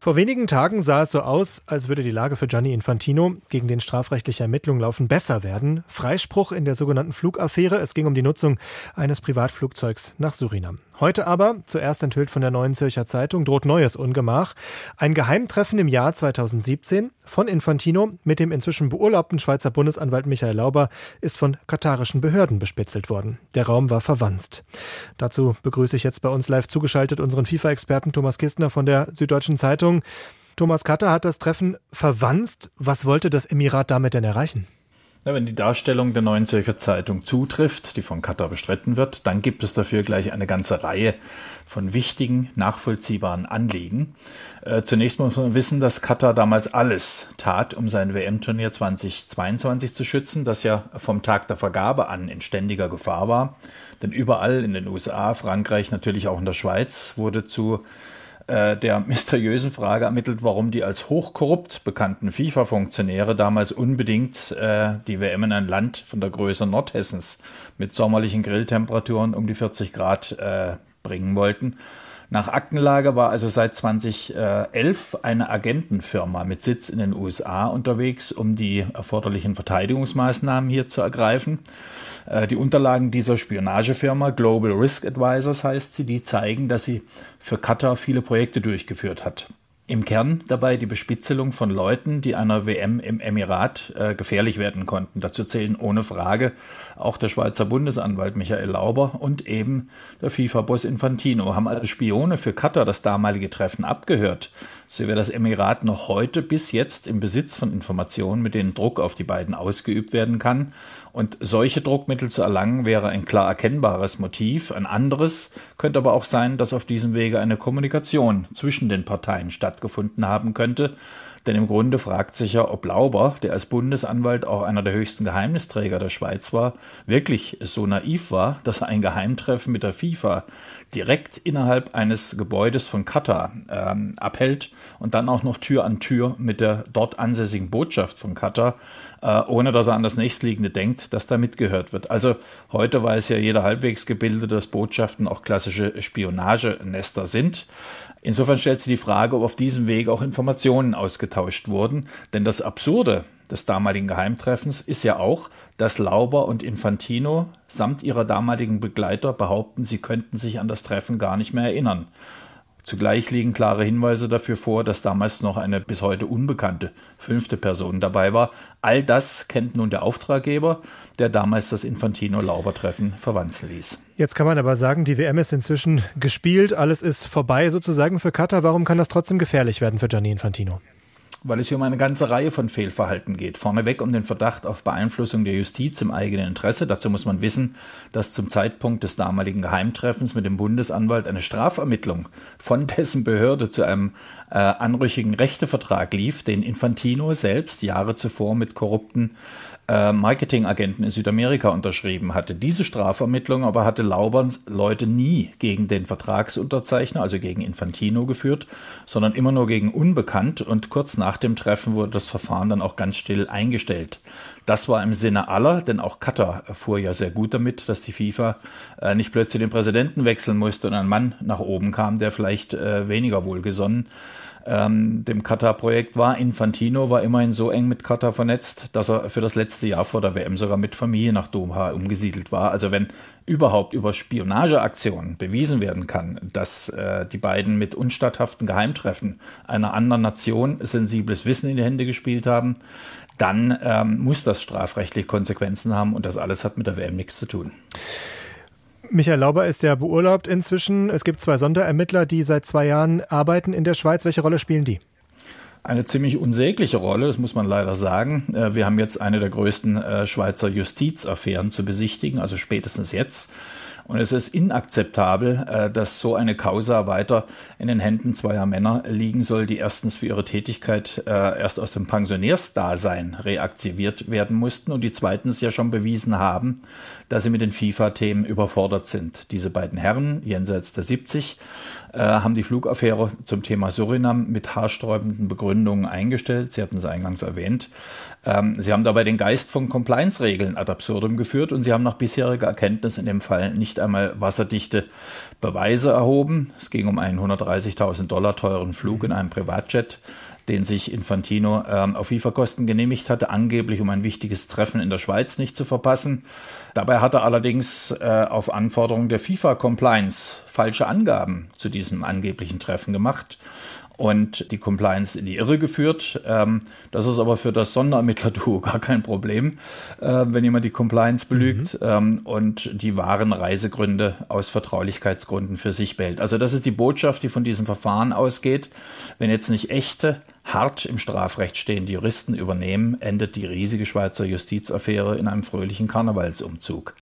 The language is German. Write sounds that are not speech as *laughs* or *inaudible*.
Vor wenigen Tagen sah es so aus, als würde die Lage für Gianni Infantino, gegen den strafrechtliche Ermittlungen laufen, besser werden. Freispruch in der sogenannten Flugaffäre. Es ging um die Nutzung eines Privatflugzeugs nach Surinam. Heute aber, zuerst enthüllt von der Neuen Zürcher Zeitung, droht neues Ungemach. Ein Geheimtreffen im Jahr 2017 von Infantino mit dem inzwischen beurlaubten Schweizer Bundesanwalt Michael Lauber ist von katarischen Behörden bespitzelt worden. Der Raum war verwanzt. Dazu begrüße ich jetzt bei uns live zugeschaltet unseren FIFA-Experten Thomas Kistner von der Süddeutschen Zeitung. Zeitung. Thomas Katter hat das Treffen verwanzt. Was wollte das Emirat damit denn erreichen? Ja, wenn die Darstellung der Neuen Zürcher Zeitung zutrifft, die von Katar bestritten wird, dann gibt es dafür gleich eine ganze Reihe von wichtigen, nachvollziehbaren Anliegen. Äh, zunächst muss man wissen, dass Katar damals alles tat, um sein WM-Turnier 2022 zu schützen, das ja vom Tag der Vergabe an in ständiger Gefahr war. Denn überall in den USA, Frankreich, natürlich auch in der Schweiz wurde zu äh, der mysteriösen Frage ermittelt, warum die als hochkorrupt bekannten FIFA-Funktionäre damals unbedingt äh, die WM in ein Land von der Größe Nordhessens mit sommerlichen Grilltemperaturen um die 40 Grad äh, bringen wollten. Nach Aktenlage war also seit 2011 eine Agentenfirma mit Sitz in den USA unterwegs, um die erforderlichen Verteidigungsmaßnahmen hier zu ergreifen. Äh, die Unterlagen dieser Spionagefirma, Global Risk Advisors heißt sie, die zeigen, dass sie für Qatar viele Projekte durchgeführt hat. Im Kern dabei die Bespitzelung von Leuten, die einer WM im Emirat äh, gefährlich werden konnten. Dazu zählen ohne Frage auch der Schweizer Bundesanwalt Michael Lauber und eben der FIFA-Boss Infantino. Haben also Spione für Katar das damalige Treffen abgehört. So wäre das Emirat noch heute bis jetzt im Besitz von Informationen, mit denen Druck auf die beiden ausgeübt werden kann. Und solche Druckmittel zu erlangen, wäre ein klar erkennbares Motiv. Ein anderes könnte aber auch sein, dass auf diesem Wege eine Kommunikation zwischen den Parteien stattgefunden haben könnte, denn im Grunde fragt sich ja, ob Lauber, der als Bundesanwalt auch einer der höchsten Geheimnisträger der Schweiz war, wirklich so naiv war, dass er ein Geheimtreffen mit der FIFA direkt innerhalb eines Gebäudes von Katar ähm, abhält und dann auch noch Tür an Tür mit der dort ansässigen Botschaft von Katar, äh, ohne dass er an das nächstliegende denkt, dass da mitgehört wird. Also heute weiß ja jeder halbwegs gebildete, dass Botschaften auch klassische Spionagenester sind. Insofern stellt sich die Frage, ob auf diesem Weg auch Informationen ausgetauscht wurden. Denn das Absurde des damaligen Geheimtreffens ist ja auch, dass Lauber und Infantino samt ihrer damaligen Begleiter behaupten, sie könnten sich an das Treffen gar nicht mehr erinnern. Zugleich liegen klare Hinweise dafür vor, dass damals noch eine bis heute unbekannte fünfte Person dabei war. All das kennt nun der Auftraggeber, der damals das Infantino-Lauber-Treffen verwandeln ließ. Jetzt kann man aber sagen, die WM ist inzwischen gespielt, alles ist vorbei sozusagen für Katar. Warum kann das trotzdem gefährlich werden für Gianni Infantino? Weil es hier um eine ganze Reihe von Fehlverhalten geht. Vorneweg um den Verdacht auf Beeinflussung der Justiz im eigenen Interesse. Dazu muss man wissen, dass zum Zeitpunkt des damaligen Geheimtreffens mit dem Bundesanwalt eine Strafermittlung von dessen Behörde zu einem äh, anrüchigen Rechtevertrag lief, den Infantino selbst Jahre zuvor mit korrupten äh, Marketingagenten in Südamerika unterschrieben hatte. Diese Strafvermittlung aber hatte Lauberns Leute nie gegen den Vertragsunterzeichner, also gegen Infantino geführt, sondern immer nur gegen Unbekannt und kurz nach dem Treffen wurde das Verfahren dann auch ganz still eingestellt. Das war im Sinne aller, denn auch Katar fuhr ja sehr gut damit, dass die FIFA äh, nicht plötzlich den Präsidenten wechseln musste und ein Mann nach oben kam, der vielleicht äh, weniger wohlgesonnen ähm, dem Katar-Projekt war. Infantino war immerhin so eng mit Katar vernetzt, dass er für das letzte Jahr vor der WM sogar mit Familie nach Doha umgesiedelt war. Also wenn überhaupt über Spionageaktionen bewiesen werden kann, dass äh, die beiden mit unstatthaften Geheimtreffen einer anderen Nation sensibles Wissen in die Hände gespielt haben, dann ähm, muss das strafrechtlich Konsequenzen haben und das alles hat mit der WM nichts zu tun. Michael Lauber ist ja beurlaubt inzwischen. Es gibt zwei Sonderermittler, die seit zwei Jahren arbeiten in der Schweiz. Welche Rolle spielen die? Eine ziemlich unsägliche Rolle, das muss man leider sagen. Äh, wir haben jetzt eine der größten äh, Schweizer Justizaffären zu besichtigen, also spätestens jetzt. Und es ist inakzeptabel, äh, dass so eine Causa weiter in den Händen zweier Männer liegen soll, die erstens für ihre Tätigkeit erst aus dem Pensionärsdasein reaktiviert werden mussten und die zweitens ja schon bewiesen haben, dass sie mit den FIFA-Themen überfordert sind. Diese beiden Herren, jenseits der 70, äh, haben die Flugaffäre zum Thema Surinam mit haarsträubenden Begründungen eingestellt. Sie hatten es eingangs erwähnt. Ähm, sie haben dabei den Geist von Compliance-Regeln ad absurdum geführt und sie haben nach bisheriger Erkenntnis in dem Fall nicht einmal wasserdichte Beweise erhoben. Es ging um einen 130.000 Dollar teuren Flug in einem Privatjet den sich Infantino ähm, auf FIFA-Kosten genehmigt hatte, angeblich um ein wichtiges Treffen in der Schweiz nicht zu verpassen. Dabei hat er allerdings äh, auf Anforderung der FIFA-Compliance falsche Angaben zu diesem angeblichen Treffen gemacht und die Compliance in die Irre geführt. Ähm, das ist aber für das Sonderermittler-Duo *laughs* gar kein Problem, äh, wenn jemand die Compliance belügt mhm. ähm, und die wahren Reisegründe aus Vertraulichkeitsgründen für sich behält. Also das ist die Botschaft, die von diesem Verfahren ausgeht. Wenn jetzt nicht echte, hart im Strafrecht stehende Juristen übernehmen, endet die riesige Schweizer Justizaffäre in einem fröhlichen Karnevalsumzug.